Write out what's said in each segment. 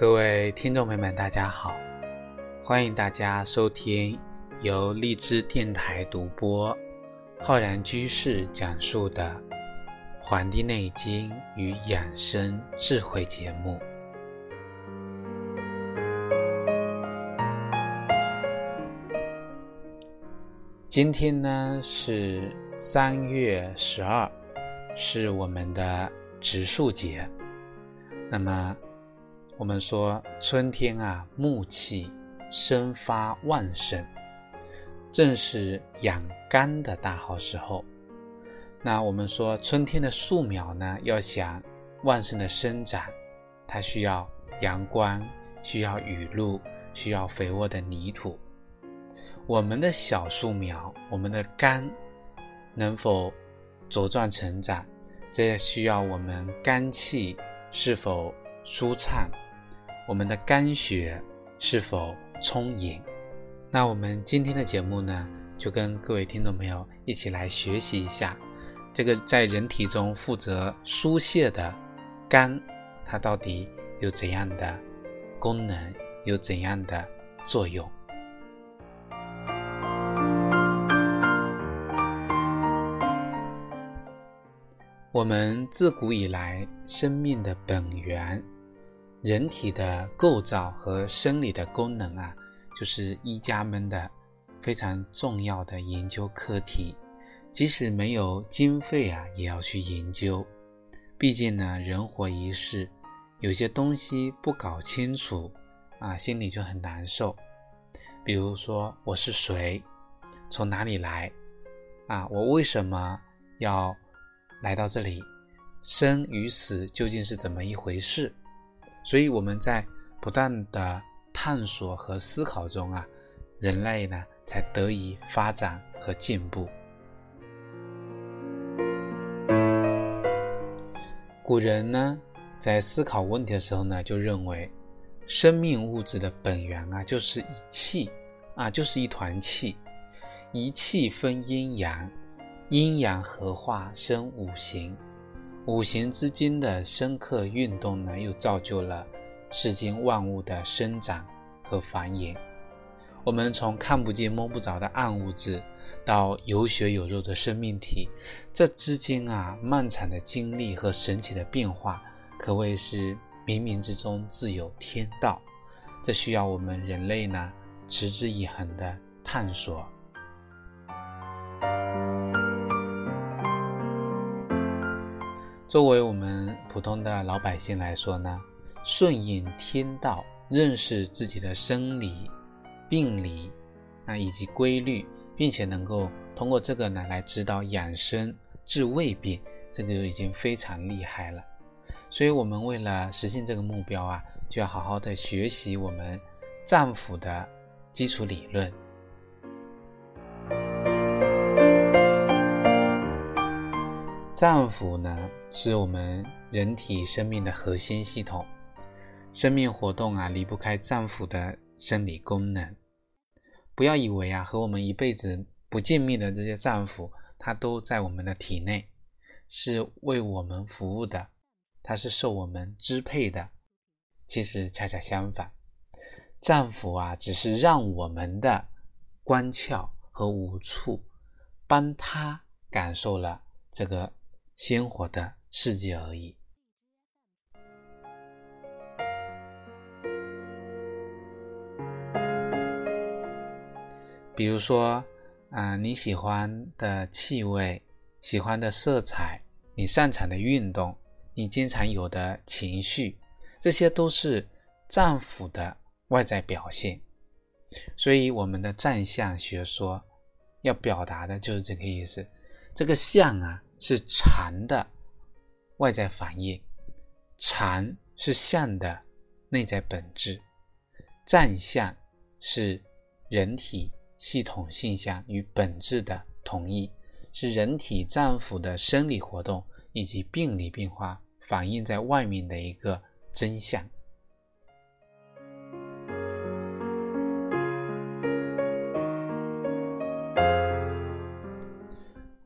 各位听众朋友们，大家好！欢迎大家收听由荔枝电台独播、浩然居士讲述的《黄帝内经与养生智慧》节目。今天呢是三月十二，是我们的植树节。那么，我们说春天啊，木气生发旺盛，正是养肝的大好时候。那我们说春天的树苗呢，要想旺盛的生长，它需要阳光，需要雨露，需要肥沃的泥土。我们的小树苗，我们的肝能否茁壮成长，这需要我们肝气是否舒畅。我们的肝血是否充盈？那我们今天的节目呢，就跟各位听众朋友一起来学习一下，这个在人体中负责疏泄的肝，它到底有怎样的功能，有怎样的作用？我们自古以来，生命的本源。人体的构造和生理的功能啊，就是医家们的非常重要的研究课题。即使没有经费啊，也要去研究。毕竟呢，人活一世，有些东西不搞清楚啊，心里就很难受。比如说，我是谁，从哪里来啊？我为什么要来到这里？生与死究竟是怎么一回事？所以我们在不断的探索和思考中啊，人类呢才得以发展和进步。古人呢在思考问题的时候呢，就认为生命物质的本源啊就是一气啊，就是一团气，一气分阴阳，阴阳合化生五行。五行之间的深刻运动呢，又造就了世间万物的生长和繁衍。我们从看不见摸不着的暗物质，到有血有肉的生命体，这之间啊，漫长的经历和神奇的变化，可谓是冥冥之中自有天道。这需要我们人类呢，持之以恒的探索。作为我们普通的老百姓来说呢，顺应天道，认识自己的生理、病理啊以及规律，并且能够通过这个呢来指导养生、治胃病，这个就已经非常厉害了。所以，我们为了实现这个目标啊，就要好好的学习我们脏腑的基础理论。脏腑呢？是我们人体生命的核心系统，生命活动啊离不开脏腑的生理功能。不要以为啊和我们一辈子不见面的这些脏腑，它都在我们的体内，是为我们服务的，它是受我们支配的。其实恰恰相反，脏腑啊只是让我们的官窍和五处帮他感受了这个鲜活的。世界而已。比如说，啊，你喜欢的气味、喜欢的色彩、你擅长的运动、你经常有的情绪，这些都是脏腑的外在表现。所以，我们的脏象学说要表达的就是这个意思。这个象啊，是禅的。外在反应，禅是相的内在本质，脏相是人体系统现象与本质的统一，是人体脏腑的生理活动以及病理变化反映在外面的一个真相。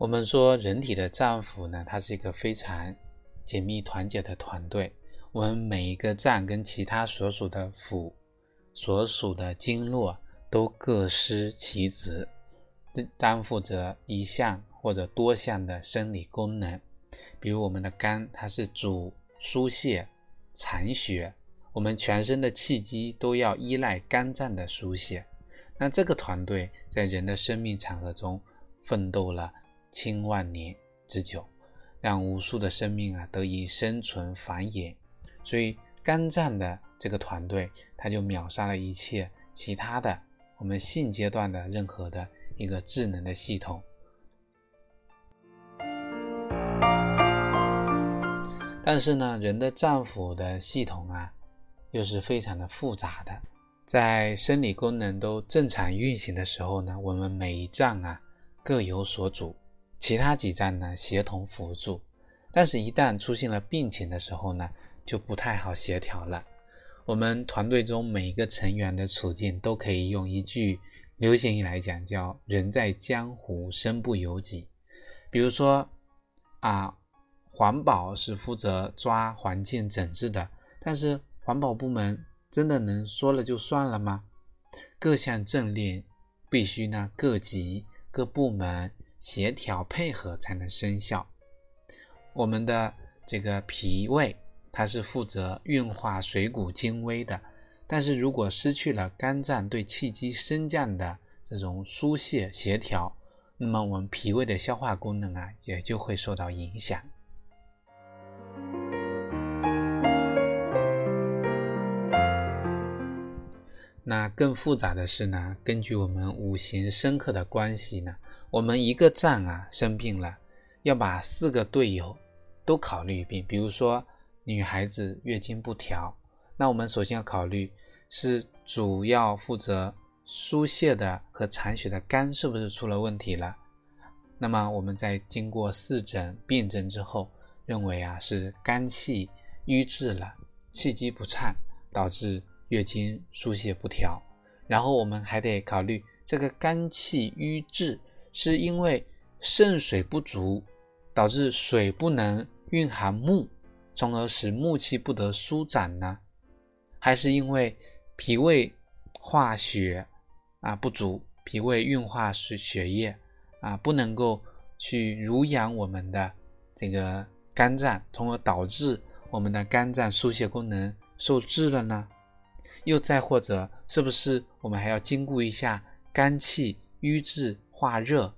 我们说人体的脏腑呢，它是一个非常。紧密团结的团队，我们每一个脏跟其他所属的腑、所属的经络都各司其职，担负着一项或者多项的生理功能。比如我们的肝，它是主疏泄、藏血，我们全身的气机都要依赖肝脏的疏泄。那这个团队在人的生命长河中奋斗了千万年之久，让无数的生命啊得以生存繁衍。所以肝脏的这个团队，它就秒杀了一切其他的我们性阶段的任何的一个智能的系统。但是呢，人的脏腑的系统啊，又是非常的复杂的。在生理功能都正常运行的时候呢，我们每一脏啊各有所主，其他几站呢协同辅助。但是，一旦出现了病情的时候呢，就不太好协调了。我们团队中每一个成员的处境，都可以用一句流行语来讲，叫“人在江湖，身不由己”。比如说，啊，环保是负责抓环境整治的，但是环保部门真的能说了就算了吗？各项政令必须呢各级各部门协调配合才能生效。我们的这个脾胃。它是负责运化水谷精微的，但是如果失去了肝脏对气机升降的这种疏泄协调，那么我们脾胃的消化功能啊也就会受到影响。那更复杂的是呢，根据我们五行生克的关系呢，我们一个站啊生病了，要把四个队友都考虑一遍，比如说。女孩子月经不调，那我们首先要考虑是主要负责输泄的和藏血的肝是不是出了问题了？那么我们在经过四诊病症之后，认为啊是肝气瘀滞了，气机不畅，导致月经输泄不调。然后我们还得考虑这个肝气瘀滞是因为肾水不足，导致水不能蕴含木。从而使木气不得舒展呢？还是因为脾胃化血啊不足，脾胃运化水血液啊不能够去濡养我们的这个肝脏，从而导致我们的肝脏疏泄功能受制了呢？又再或者，是不是我们还要兼顾一下肝气瘀滞化热，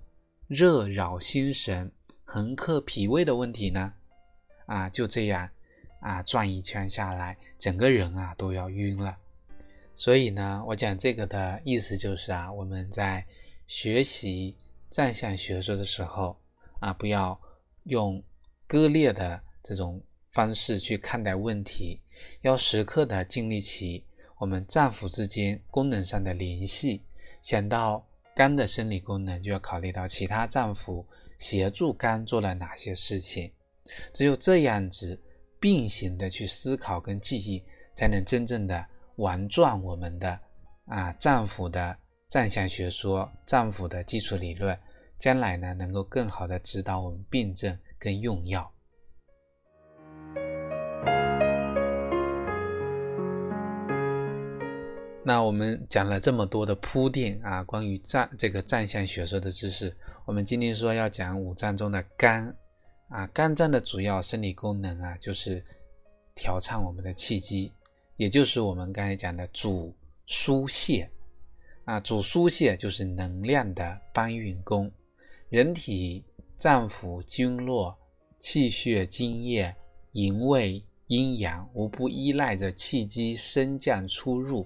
热扰心神，横克脾胃的问题呢？啊，就这样，啊，转一圈下来，整个人啊都要晕了。所以呢，我讲这个的意思就是啊，我们在学习占相学说的时候啊，不要用割裂的这种方式去看待问题，要时刻的建立起我们脏腑之间功能上的联系。想到肝的生理功能，就要考虑到其他脏腑协助肝做了哪些事情。只有这样子并行的去思考跟记忆，才能真正的玩转我们的啊脏腑的脏象学说、脏腑的基础理论，将来呢能够更好的指导我们病症跟用药。那我们讲了这么多的铺垫啊，关于脏这个脏象学说的知识，我们今天说要讲五脏中的肝。啊，肝脏的主要生理功能啊，就是调畅我们的气机，也就是我们刚才讲的主疏泄。啊，主疏泄就是能量的搬运工。人体脏腑经络、气血津液、营卫阴阳，无不依赖着气机升降出入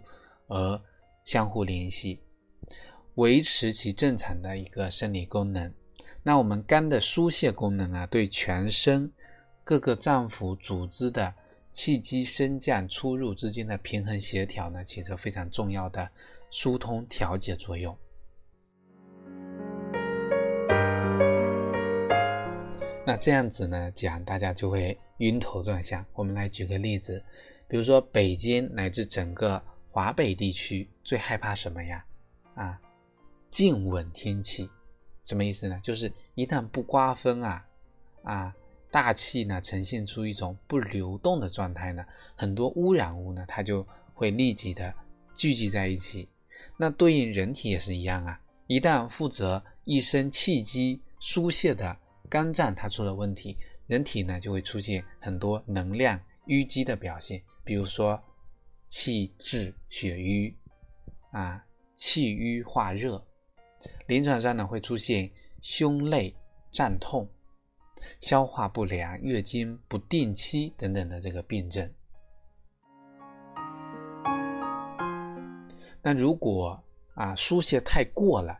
而相互联系，维持其正常的一个生理功能。那我们肝的疏泄功能啊，对全身各个脏腑组织的气机升降出入之间的平衡协调呢，起着非常重要的疏通调节作用。那这样子呢讲，大家就会晕头转向。我们来举个例子，比如说北京乃至整个华北地区最害怕什么呀？啊，静稳天气。什么意思呢？就是一旦不刮风啊，啊，大气呢呈现出一种不流动的状态呢，很多污染物呢它就会立即的聚集在一起。那对应人体也是一样啊，一旦负责一身气机疏泄的肝脏它出了问题，人体呢就会出现很多能量淤积的表现，比如说气滞血瘀啊，气瘀化热，临床上呢会出现胸肋胀痛。消化不良、月经不定期等等的这个病症。那如果啊疏泄太过了，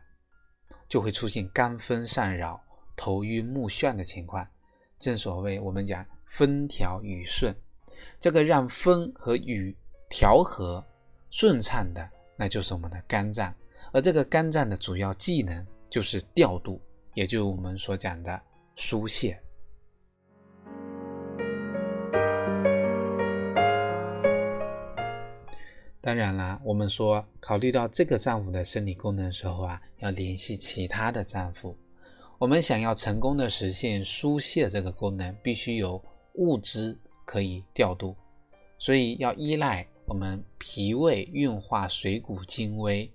就会出现肝风上扰、头晕目眩的情况。正所谓我们讲风调雨顺，这个让风和雨调和顺畅的，那就是我们的肝脏。而这个肝脏的主要技能就是调度，也就是我们所讲的。疏泄。当然啦，我们说考虑到这个脏腑的生理功能的时候啊，要联系其他的脏腑。我们想要成功的实现疏泄这个功能，必须有物资可以调度，所以要依赖我们脾胃运化水谷精微，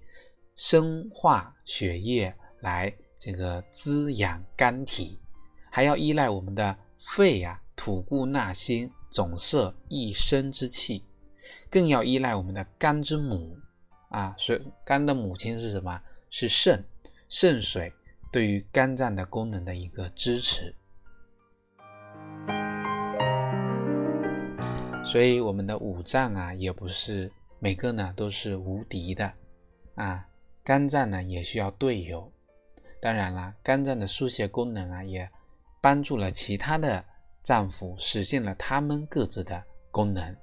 生化血液来这个滋养肝体。还要依赖我们的肺呀，吐故纳新，总摄一身之气；更要依赖我们的肝之母啊，水肝的母亲是什么？是肾，肾水对于肝脏的功能的一个支持。所以我们的五脏啊，也不是每个呢都是无敌的啊，肝脏呢也需要队友。当然了，肝脏的疏泄功能啊，也。帮助了其他的脏腑实现了他们各自的功能。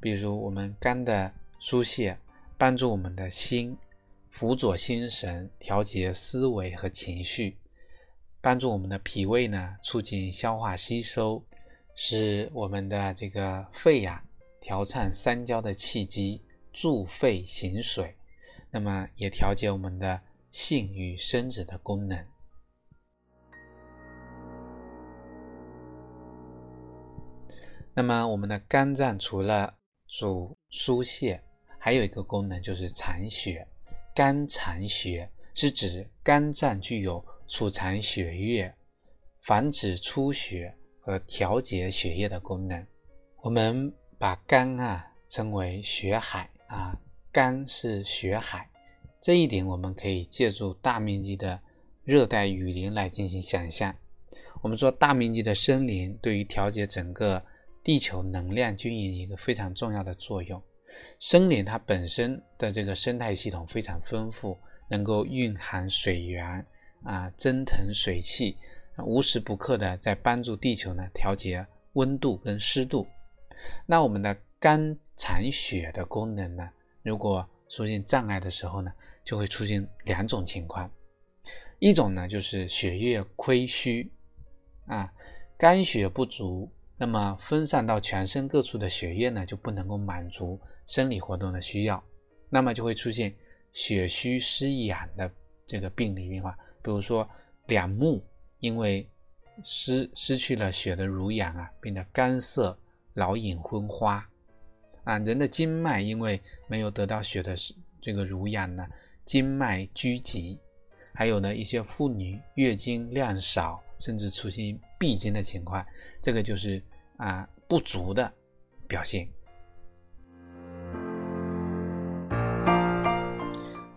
比如，我们肝的疏泄，帮助我们的心辅佐心神，调节思维和情绪；帮助我们的脾胃呢，促进消化吸收，使我们的这个肺呀，调畅三焦的气机。助肺行水，那么也调节我们的性与生殖的功能。那么我们的肝脏除了主疏泄，还有一个功能就是藏血。肝藏血是指肝脏具有储藏血液、防止出血和调节血液的功能。我们把肝啊称为血海。啊，肝是血海，这一点我们可以借助大面积的热带雨林来进行想象。我们说大面积的森林对于调节整个地球能量均匀一个非常重要的作用。森林它本身的这个生态系统非常丰富，能够蕴含水源啊，蒸腾水汽，无时不刻的在帮助地球呢调节温度跟湿度。那我们的肝。藏血的功能呢？如果出现障碍的时候呢，就会出现两种情况。一种呢就是血液亏虚啊，肝血不足，那么分散到全身各处的血液呢就不能够满足生理活动的需要，那么就会出现血虚失养的这个病理变化。比如说两目因为失失去了血的濡养啊，变得干涩、老眼昏花。啊，人的经脉因为没有得到血的这个濡养呢，经脉拘急，还有呢一些妇女月经量少，甚至出现闭经的情况，这个就是啊不足的表现。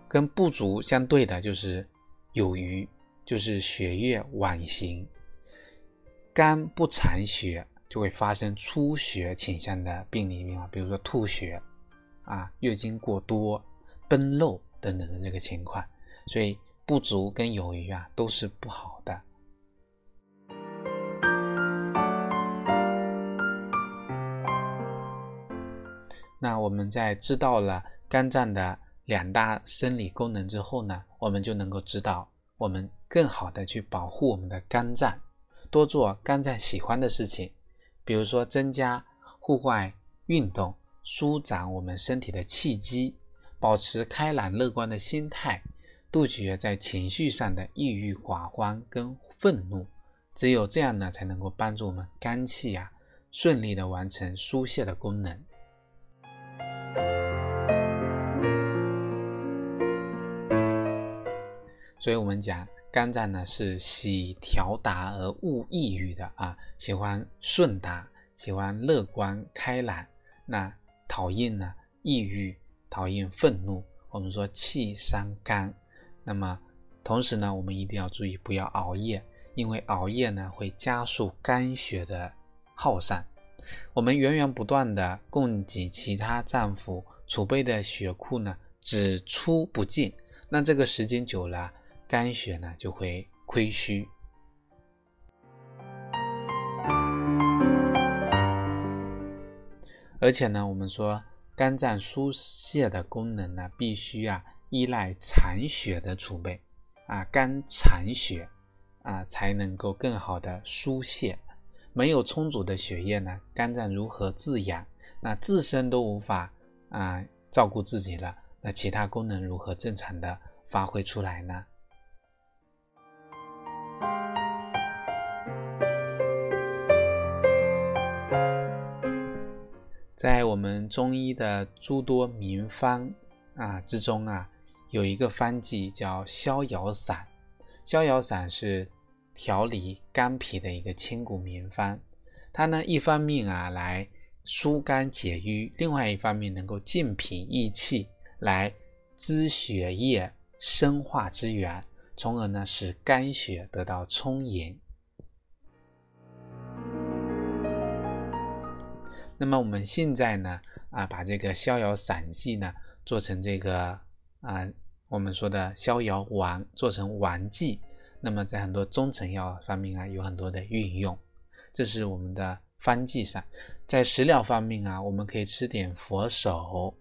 跟不足相对的就是有余，就是血液晚行，肝不藏血。就会发生出血倾向的病理变化，比如说吐血啊、月经过多、崩漏等等的这个情况。所以不足跟有余啊都是不好的。那我们在知道了肝脏的两大生理功能之后呢，我们就能够知道我们更好的去保护我们的肝脏，多做肝脏喜欢的事情。比如说，增加户外运动，舒展我们身体的气机，保持开朗乐观的心态，杜绝在情绪上的抑郁寡欢跟愤怒。只有这样呢，才能够帮助我们肝气啊顺利的完成疏泄的功能。所以，我们讲肝脏呢是喜调达而恶抑郁的啊，喜欢顺达，喜欢乐观开朗，那讨厌呢抑郁，讨厌愤怒。我们说气伤肝，那么同时呢，我们一定要注意不要熬夜。因为熬夜呢，会加速肝血的耗散。我们源源不断的供给其他脏腑储备的血库呢，只出不进。那这个时间久了，肝血呢就会亏虚。而且呢，我们说肝脏疏泄的功能呢，必须啊依赖残血的储备啊，肝残血。啊，才能够更好的疏泄。没有充足的血液呢，肝脏如何自养？那自身都无法啊照顾自己了，那其他功能如何正常的发挥出来呢？在我们中医的诸多名方啊之中啊，有一个方剂叫逍遥散。逍遥散是调理肝脾的一个千古名方，它呢一方面啊来疏肝解郁，另外一方面能够健脾益气，来滋血液生化之源，从而呢使肝血得到充盈。那么我们现在呢啊把这个逍遥散剂呢做成这个啊。我们说的逍遥丸做成丸剂，那么在很多中成药方面啊有很多的运用，这是我们的方剂上。在食疗方面啊，我们可以吃点佛手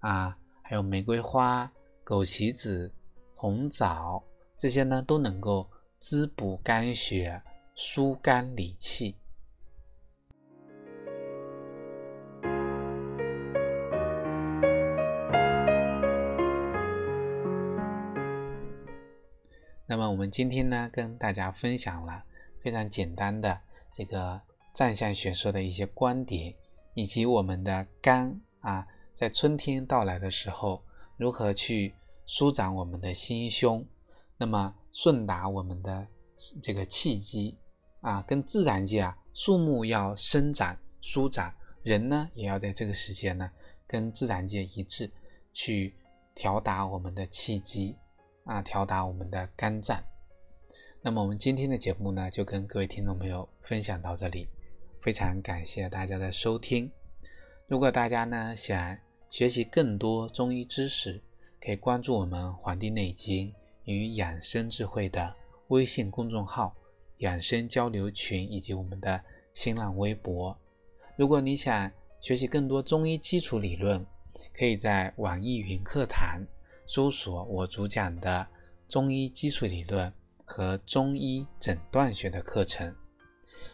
啊，还有玫瑰花、枸杞子、红枣这些呢，都能够滋补肝血、疏肝理气。我们今天呢，跟大家分享了非常简单的这个占象学说的一些观点，以及我们的肝啊，在春天到来的时候，如何去舒展我们的心胸，那么顺达我们的这个气机啊，跟自然界啊，树木要生长舒展，人呢也要在这个时间呢，跟自然界一致，去调达我们的气机。啊，调达我们的肝脏。那么我们今天的节目呢，就跟各位听众朋友分享到这里，非常感谢大家的收听。如果大家呢想学习更多中医知识，可以关注我们《黄帝内经与养生智慧》的微信公众号、养生交流群以及我们的新浪微博。如果你想学习更多中医基础理论，可以在网易云课堂。搜索我主讲的中医基础理论和中医诊断学的课程。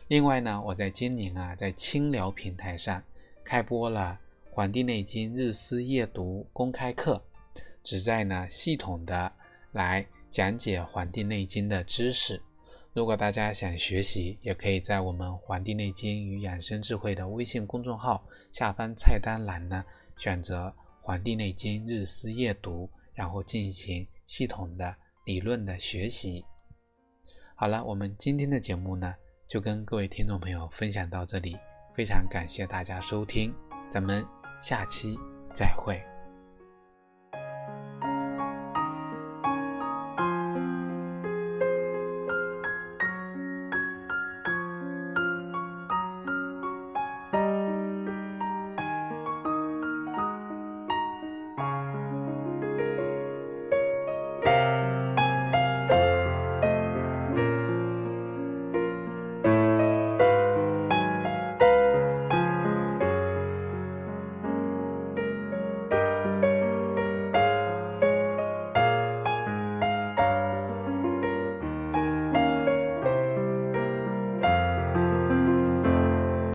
另外呢，我在今年啊，在清聊平台上开播了《黄帝内经日思夜读》公开课，旨在呢系统的来讲解《黄帝内经》的知识。如果大家想学习，也可以在我们《黄帝内经与养生智慧》的微信公众号下方菜单栏呢，选择《黄帝内经日思夜读》。然后进行系统的理论的学习。好了，我们今天的节目呢，就跟各位听众朋友分享到这里，非常感谢大家收听，咱们下期再会。